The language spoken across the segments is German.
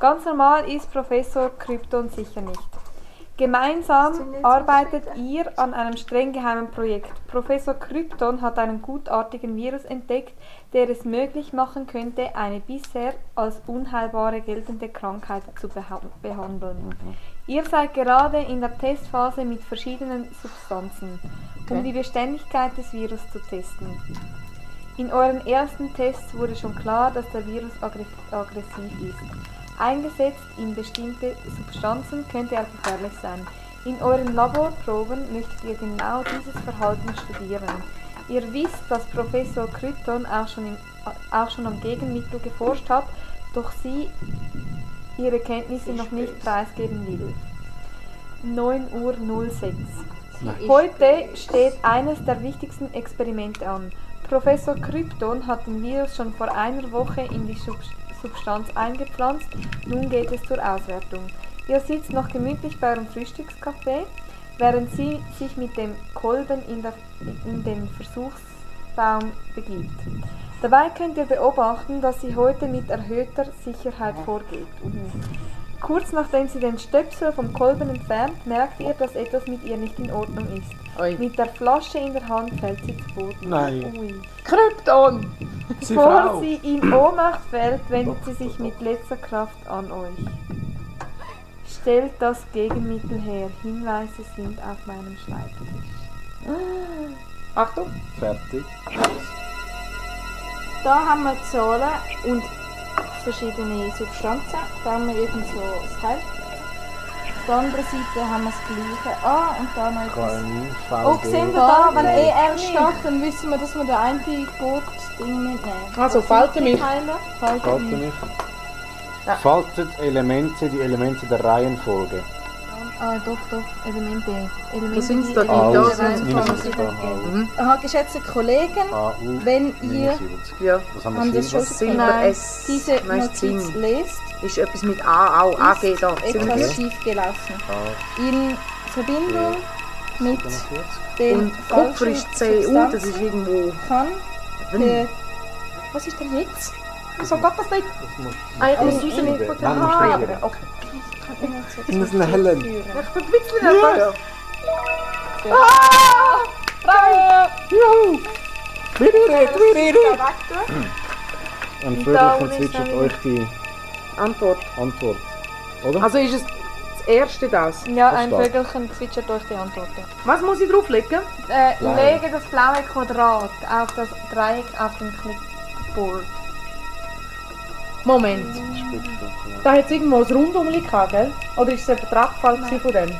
Ganz normal ist Professor Krypton sicher nicht. Gemeinsam arbeitet ihr an einem streng geheimen Projekt. Professor Krypton hat einen gutartigen Virus entdeckt, der es möglich machen könnte, eine bisher als unheilbare geltende Krankheit zu beha behandeln. Ihr seid gerade in der Testphase mit verschiedenen Substanzen, um die Beständigkeit des Virus zu testen. In euren ersten Tests wurde schon klar, dass der Virus aggre- aggressiv ist. Eingesetzt in bestimmte Substanzen könnte er gefährlich sein. In euren Laborproben möchtet ihr genau dieses Verhalten studieren. Ihr wisst, dass Professor Krypton auch schon, im, auch schon am Gegenmittel geforscht hat, doch sie ihre Kenntnisse noch nicht preisgeben will. 9.06 Uhr. Heute steht eines der wichtigsten Experimente an. Professor Krypton hat den Virus schon vor einer Woche in die Sub Substanz eingepflanzt. Nun geht es zur Auswertung. Ihr sitzt noch gemütlich bei eurem Frühstückskaffee, während sie sich mit dem Kolben in, der, in den Versuchsbaum begibt. Dabei könnt ihr beobachten, dass sie heute mit erhöhter Sicherheit vorgeht. Kurz nachdem sie den Stöpsel vom Kolben entfernt, merkt ihr, dass etwas mit ihr nicht in Ordnung ist. Ui. Mit der Flasche in der Hand fällt sie zu Boden. Nein. Ui. Krypton! Sie Bevor Frau. sie in Ohnmacht fällt, wendet sie sich mit letzter Kraft an euch. Stellt das Gegenmittel her. Hinweise sind auf meinem Schreibtisch. Achtung! Fertig. Da haben wir Zahlen und verschiedene Substanzen. Da haben wir irgend so das Teil. Auf der anderen Seite haben wir das gleiche. Ah, und da noch etwas. Oh, sehen wir da, wenn ER steht, dann wissen wir, dass wir den einen Gurt-Ding mitnehmen. Also, Was falte sind die mich. Teile? Falte Falte mich. Faltet Elemente, die Elemente der Reihenfolge. Ah, doch, doch, Elemente. Elemente Was sind's die da? Alles. da der sind Minus Reihenfolge. 70 Mhm. Aha, geschätzte Kollegen, AU. wenn ihr 79. Ja. Was haben Haben wir das schon- Silber S. diese Notiz lest, Ist etwas mit A auch. AG da. Sind etwas schief gelaufen. In Verbindung mit 47. den Und Kupfer ist CU, das ist irgendwo. kann der... Was ist denn jetzt? Wieso geht das nicht? Das muss- Ah, ich muss Nein, rausnehmen von der nein, musst Haare. reingehen. Okay. Ich muss einen hellen. Ich bin ein bisschen nervös. Juhu! Wiederred, wiederred! Ein da Vögelchen unten ist zwitschert eine- euch die Antwort. Antwort. Oder? Also ist es das erste das. Ja, Das ein. Vögelchen zwitschert euch die Antworten. Was muss ich drauflegen? Äh, lege das blaue Quadrat auf das Dreieck auf dem Clipboard. Moment. Da hat es irgendwo ein Rundum gehabt, gell? Oder ist es ein Tragfall von dem?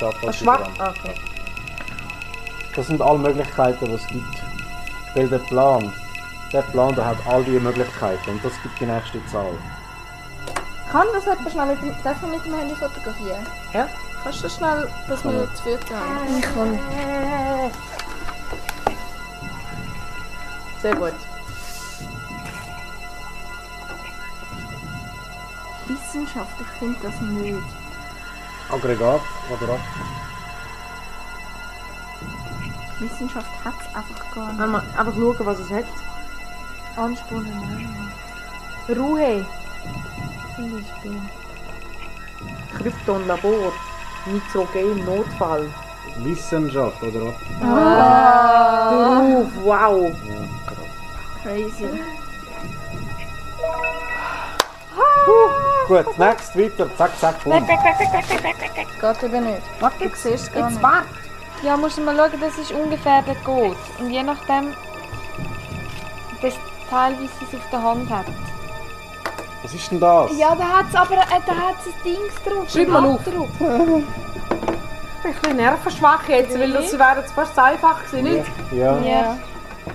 Das fast schwarz. dran. Ah, okay. Das sind alle Möglichkeiten, die es gibt. Weil der Plan, der Plan, der hat all diese Möglichkeiten und das gibt die nächste Zahl. Kann das jemand schnell mit dem, darf man mit dem Handy fotografieren? Ja. Kannst du schnell, dass wir zu viert haben? Ich kann. Sehr gut. Wissenschaft, ich finde das nicht. Aggregat, Quadrat. Wissenschaft hat es einfach gar nicht. Wenn einfach schauen, was es hat. Anspornen. Ruhe. Zum Beispiel. Krypton, Labor, Nitrogen, Notfall. Wissenschaft, oder was? Beruf, wow. Ja, Crazy. Gut, next, weiter. Zack, zack, boom. Geht eben nicht. Warte, Du siehst es gar jetzt nicht. warte. Ja, musst du mal schauen, das ist ungefähr der Code. Und je nachdem, das Teil, wie sie es auf der Hand hat. Was ist denn das? Ja, da hat es aber äh, da hat's ein Ding drauf. Schreib mal auf. Abdruck. Ich bin ein bisschen nervenschwach jetzt, weil das wäre jetzt fast zu einfach gewesen, nicht? Ja. Ja.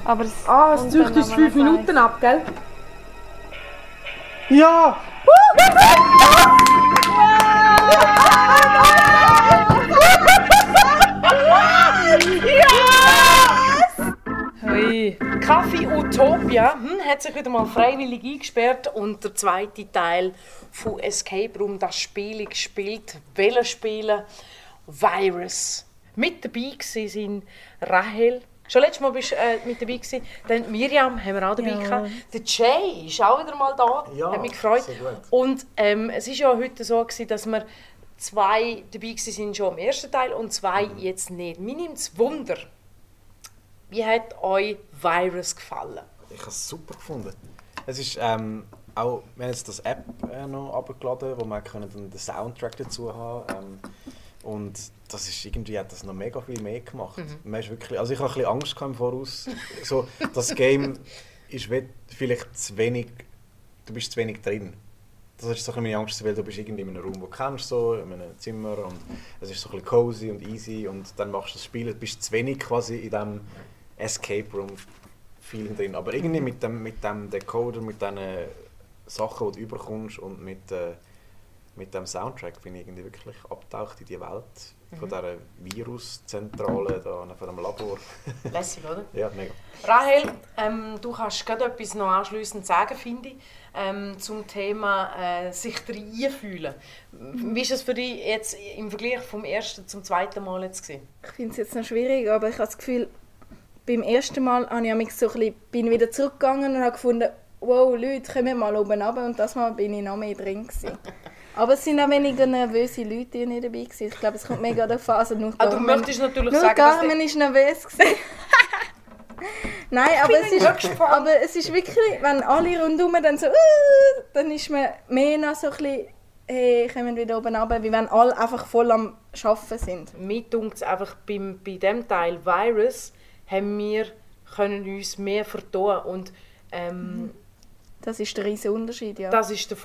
Aber es Ah, es und zieht uns haben fünf Minuten ab, gell? Ja! Kaffee Utopia. Hm, hat sich wieder mal freiwillig eingesperrt und der zweite Teil von Escape Room, das Spiel gespielt, Wähler spielen, Virus. Mit dabei sind Rahel, Schon letztes Mal bist du äh, mit dabei gewesen. Dann Miriam haben wir auch dabei Ja. gehabt. Der Jay ist auch wieder mal da. Ja, Hat mich gefreut. sehr gut. Und ähm, es ist ja heute so gewesen, dass wir zwei dabei gewesen sind schon im ersten Teil und zwei Mhm. jetzt nicht. Mir nimmt es Wunder. Wie hat euch Virus gefallen? Ich habe es super gefunden. Es ist ähm, auch, wir haben jetzt das App äh, noch abgeladen, wo man können dann den Soundtrack dazu haben ähm, und das ist irgendwie hat das noch mega viel mehr gemacht. Man ist wirklich, also ich habe ein bisschen Angst gehabt im Voraus. so, das Game ist vielleicht zu wenig, du bist zu wenig drin. Das ist so ein meine Angst, weil du bist irgendwie in einem Raum, wo du kennst, so, in einem Zimmer und es ist so ein bisschen cozy und easy und dann machst du das Spiel, du bist zu wenig quasi in diesem Escape Room Feeling drin. Aber irgendwie mit dem, mit dem Decoder, mit diesen Sachen, die du überkommst und mit, äh, mit dem Soundtrack bin ich irgendwie wirklich abgetaucht in die Welt von dieser Viruszentrale da von dem Labor. Lässig, oder? ja, mega. Rahel, ähm, du kannst gerade etwas noch anschliessend sagen, finde ich, ähm, zum Thema äh, sich reinfühlen. Wie ist es für dich jetzt im Vergleich vom ersten zum zweiten Mal jetzt gewesen? Ich finde es jetzt noch schwierig, aber ich habe das Gefühl, beim ersten Mal habe ich mich so ein bisschen, bin wieder zurückgegangen und habe gefunden, wow, Leute, kommen mal oben runter. Und das Mal bin ich noch mehr drin. Gewesen. Aber es sind auch weniger nervöse Leute hier nicht dabei. Gewesen. Ich glaube, es kommt mega darauf an. Also nur Ah, du möchtest natürlich nur sagen, dass Carmen ist nervös. gewesen. Nein, aber es, ist, wirklich gespannt. aber es ist wirklich, wenn alle rundherum dann so, uh, dann ist man mehr noch so ein bisschen, hey, kommen wieder oben runter, wie wenn alle einfach voll am Arbeiten sind. mir dunkt es einfach beim, bei dem Teil Virus haben wir können uns mehr vertun und ähm, Das ist der riesige Unterschied, ja. das ist der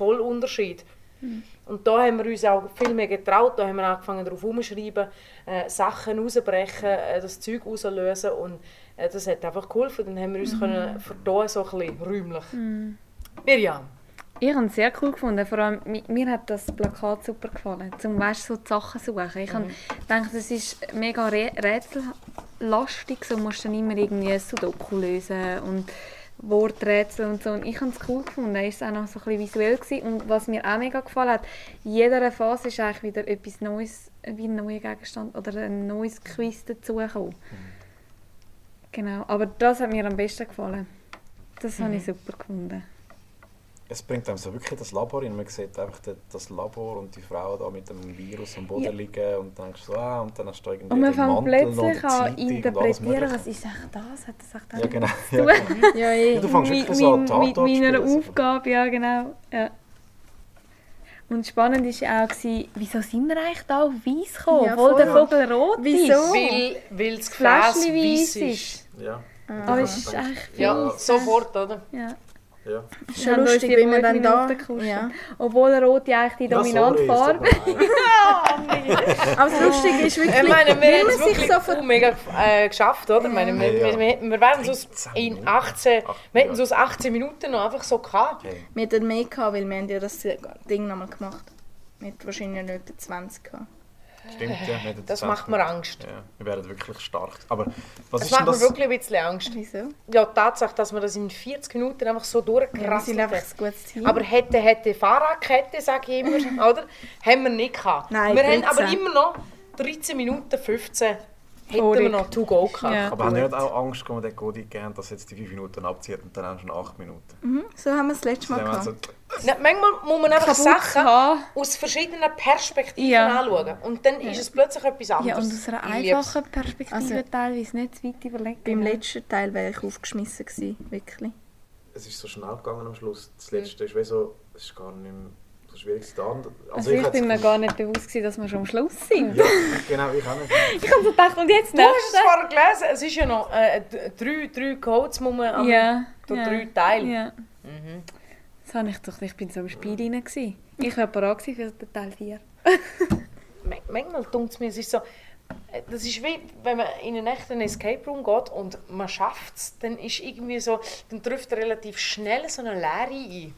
Vollunterschied. Und da haben wir uns auch viel mehr getraut. Da haben wir angefangen darauf herumzuschreiben, äh, Sachen rausbrechen, äh, das Zeug rauslösen und äh, das hat einfach geholfen. Dann haben wir uns können vertun, so ein bisschen räumlich. Miriam, Ich habe es sehr cool gefunden. Vor allem, mi- mir hat das Plakat super gefallen. Zum weißt, so die Sachen suchen. Ich habe gedacht, das ist mega rä- rätsellastig. So musst du dann immer irgendwie ein Sudoku lösen und Worträtsel und so. Und ich habe es cool gefunden. Es war auch noch so ein bisschen visuell. Gewesen. Und was mir auch mega gefallen hat, in jeder Phase ist eigentlich wieder etwas Neues, wie ein neuer Gegenstand oder ein neues Quiz dazugekommen. Genau. Aber das hat mir am besten gefallen. Das habe ich super gefunden. Es bringt einem so wirklich das Labor hin. Man sieht einfach das Labor und die Frau da mit dem Virus am Boden Ja. liegen und dann denkst du so, ah, und dann hast du irgendwie Und man fängt plötzlich an interpretieren, was ist echt das? Hat das echt Ja, genau. Ja, genau. Ja, eh. Du fängst mit, wirklich so an, mit, meiner. Aufgabe, ja genau. Ja. Und spannend war ja auch, gewesen, wieso sind wir eigentlich da auf Weiss gekommen, Ja, obwohl der. Vogel rot Wieso? ist. weil, weil das Gefäß weiss ist. ist. Ja, Aber es ist echt viel. Ja, sofort, oder? Ja. Ja. Schon haben uns lustig, die wie man dann da... Ja. Obwohl rot ja eigentlich die dominante ja, Farbe mir leid. Aber das Lustige ist wirklich, Ich meine, wir haben es sich wirklich so ver- so mega äh, geschafft, oder? Ich meine, wir, Ja, ja. wir, wir, wir wären 13 in Minuten. 18, Ach, wir hätten ja. es aus 18 Minuten noch einfach so gehabt. Hey, Wir hatten mehr gehabt, weil wir haben ja das Ding nochmal gemacht. Wir hatten wahrscheinlich nicht etwa 20 gehabt. Stimmt, ja. hätten Das 20 macht mir Angst. Ja, wir werden wirklich stark. Aber was Das ist denn macht mir wirklich ein bisschen Angst. Wieso? Ja, die Tatsache, dass wir das in 40 Minuten einfach so Ja, durchgerasselt einfach haben. Aber hätte, hätte Fahrradkette, sage ich immer, oder? Haben wir nicht gehabt. Nein, wir haben 13. aber immer noch 13 Minuten 15 hätten wir noch to go gehabt. Ja. Aber haben wir nicht auch Angst, den Code gegeben haben, dass jetzt die 5 Minuten abzieht und dann haben wir schon 8 Minuten? Mhm, so haben wir es letztes Mal haben gehabt. Ja, manchmal muss man einfach Sachen haben. aus verschiedenen Perspektiven Ja. anschauen. Und dann ist es plötzlich etwas Ja, anderes. und aus einer Ich einfachen Perspektive Also- teilweise nicht zu weit überlegen. Beim letzten Teil wäre ich aufgeschmissen gewesen, wirklich. es ist so schnell gegangen am Schluss. Das letzte ist wie so, es ist gar nicht mehr so schwierig zu tun. Also ich bin mir gar nicht bewusst, gewesen, dass wir schon am Schluss sind. Ja, genau, ich auch nicht. Ich habe so gedacht, und jetzt Du hast es vorher gelesen, es ist ja noch äh, drei, drei Codes, muss man am, Ja, durch ja, drei Teile. Ja. Das habe ich doch, ich bin so im Spiel rein. gewesen. Ich war gewesen für den Teil 4. Man- Manchmal tut es mir, es ist so, äh, das ist wie, wenn man in einen echten Escape Room geht und man schafft es, dann ist irgendwie so, dann trifft relativ schnell so eine Leere ein.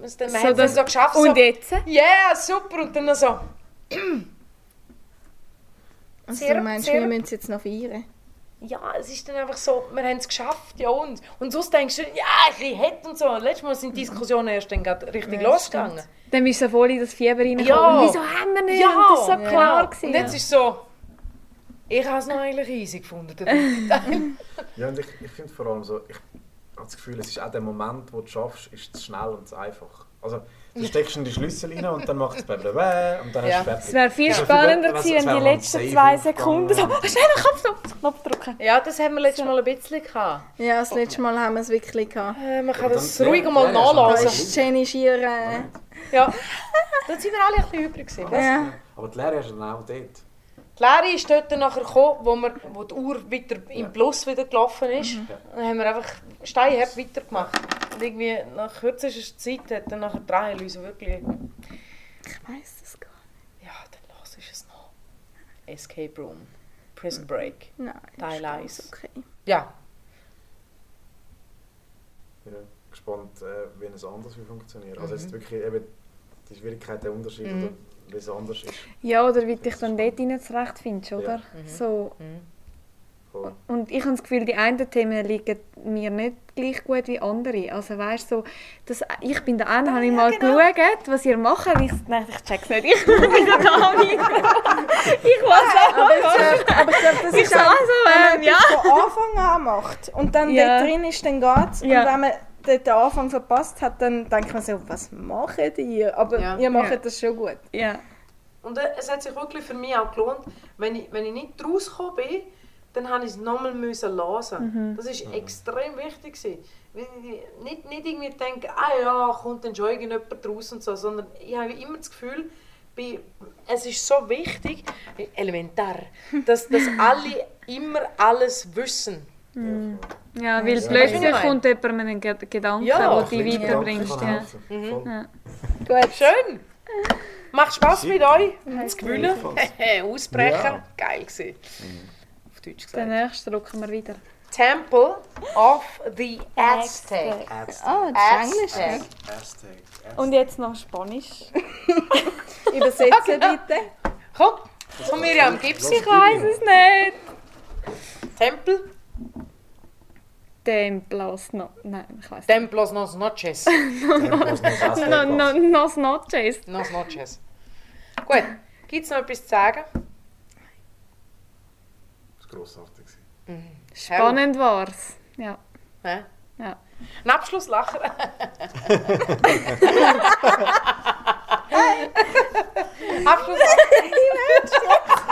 Man hat es so geschafft, Und so, jetzt? ja, yeah, super, und dann noch so, Also Sehr- du meinst, sehr- wir müssen es jetzt noch feiern? Ja, es ist dann einfach so, wir haben es geschafft, ja und. Und sonst denkst du, ja, ich hätte und so. Letztes Mal sind die Diskussionen erst dann gerade richtig Ja, losgegangen. Dann bist du voll in das Fieber reingekommen. Ja. Und Wieso haben wir nicht? Ja, Und das so genau. klar. Gewesen. Und jetzt ist so, Ich habe es noch eigentlich easy gefunden. Ja, und ich, ich finde vor allem so, ich habe das Gefühl, es ist auch der Moment, wo du es schaffst, ist zu schnell und zu einfach. Also, du steckst in die Schlüssel rein und dann macht es blablabla und dann Ja. ist es fertig. Es wäre viel Also, spannender gewesen, wenn die letzten zwei Sekunden so aufgegangen? schnell den Knopf, Knopf, Knopf drücken. ja, das haben wir letztes Mal ein bisschen gehabt. Ja, das letzte Mal haben wir es wirklich gehabt. Äh, man kann das ruhig ja, mal ja, ja, Da nachlesen. ist Jenny schier... Äh, Ja. Dann sind wir alle ein bisschen übrig gewesen. ja. Aber die Lehre ist dann auch dort. Die Lehre ist dort nachher gekommen, wo, wir, wo die Uhr wieder im Plus wieder gelaufen ist. Dann haben wir einfach steinhart weitergemacht. Und irgendwie nach kürzester Zeit hat dann nachher drei Leute wirklich... Ich weiss es gar Ja, dann los ist es noch. Escape Room. Prison Break. nicht. Nein, Teil ist ganz eins. okay. Ja. Ich bin gespannt, äh, wie es anders wird funktionieren. Also Mhm. jetzt wirklich eben die Schwierigkeit, der Unterschied, Mhm. oder wie es anders ist. Ja, oder wie du dich dann dort rein zurechtfindest, oder? Ja. Mhm. So. Voll. Und ich habe das Gefühl, die einen Themen liegen mir nicht gleich gut wie andere. Also weißt du, so, dass ich bin der eine, habe ich mal geschaut, was ihr macht. Ich dachte, ich check's nicht. Ich bin da gar nicht. Ich weiß auch Aber ich glaube, aber ich glaub, das Ich ist so, auch, wenn ähm, man ja. etwas von Anfang an macht und dann Ja. dort drin ist, dann geht's. Ja. Und wenn man dort den Anfang verpasst hat, dann denkt man so, was macht ihr? Aber Ja. ihr macht Ja. das schon gut. Ja. Und äh, es hat sich wirklich für mich auch gelohnt, wenn ich, wenn ich nicht rausgekommen bin, dann habe ich es nochmal müssen hören. Das ist extrem wichtig gewesen. Nicht, nicht irgendwie denke, ah ja, kommt dann schon irgendjemand raus und so, sondern ich habe immer das Gefühl, bei, es ist so wichtig, elementar, dass, dass alle immer alles wissen. Ja, weil Ja. plötzlich Ja. kommt jemand mit einem Ge- Gedanken, Ja, den du Links weiterbringst. Gedanken Ja. Voll. Ja. Gut. Schön! Macht Spaß mit euch zu gewinnen. Ja. geil gewesen. Auf Deutsch Den gesagt. nächsten drucken wir wieder. Temple of the Aztec. Ah, das ist Englisch. Aztec. ja. Aztec. Und jetzt noch Spanisch. Übersetzen bitte. Komm, komm Miriam, gib's Ich weiß es nicht. Tempel, Templos no... Nein, ich weiß nicht. Templos nos noches. No, nos noches. Nos noches. Gut, gibt's noch etwas zu sagen? grossartig. Mhm. Spannend war es. Ja. Hä? Ja. Ein Abschlusslacher. Abschlusslacher.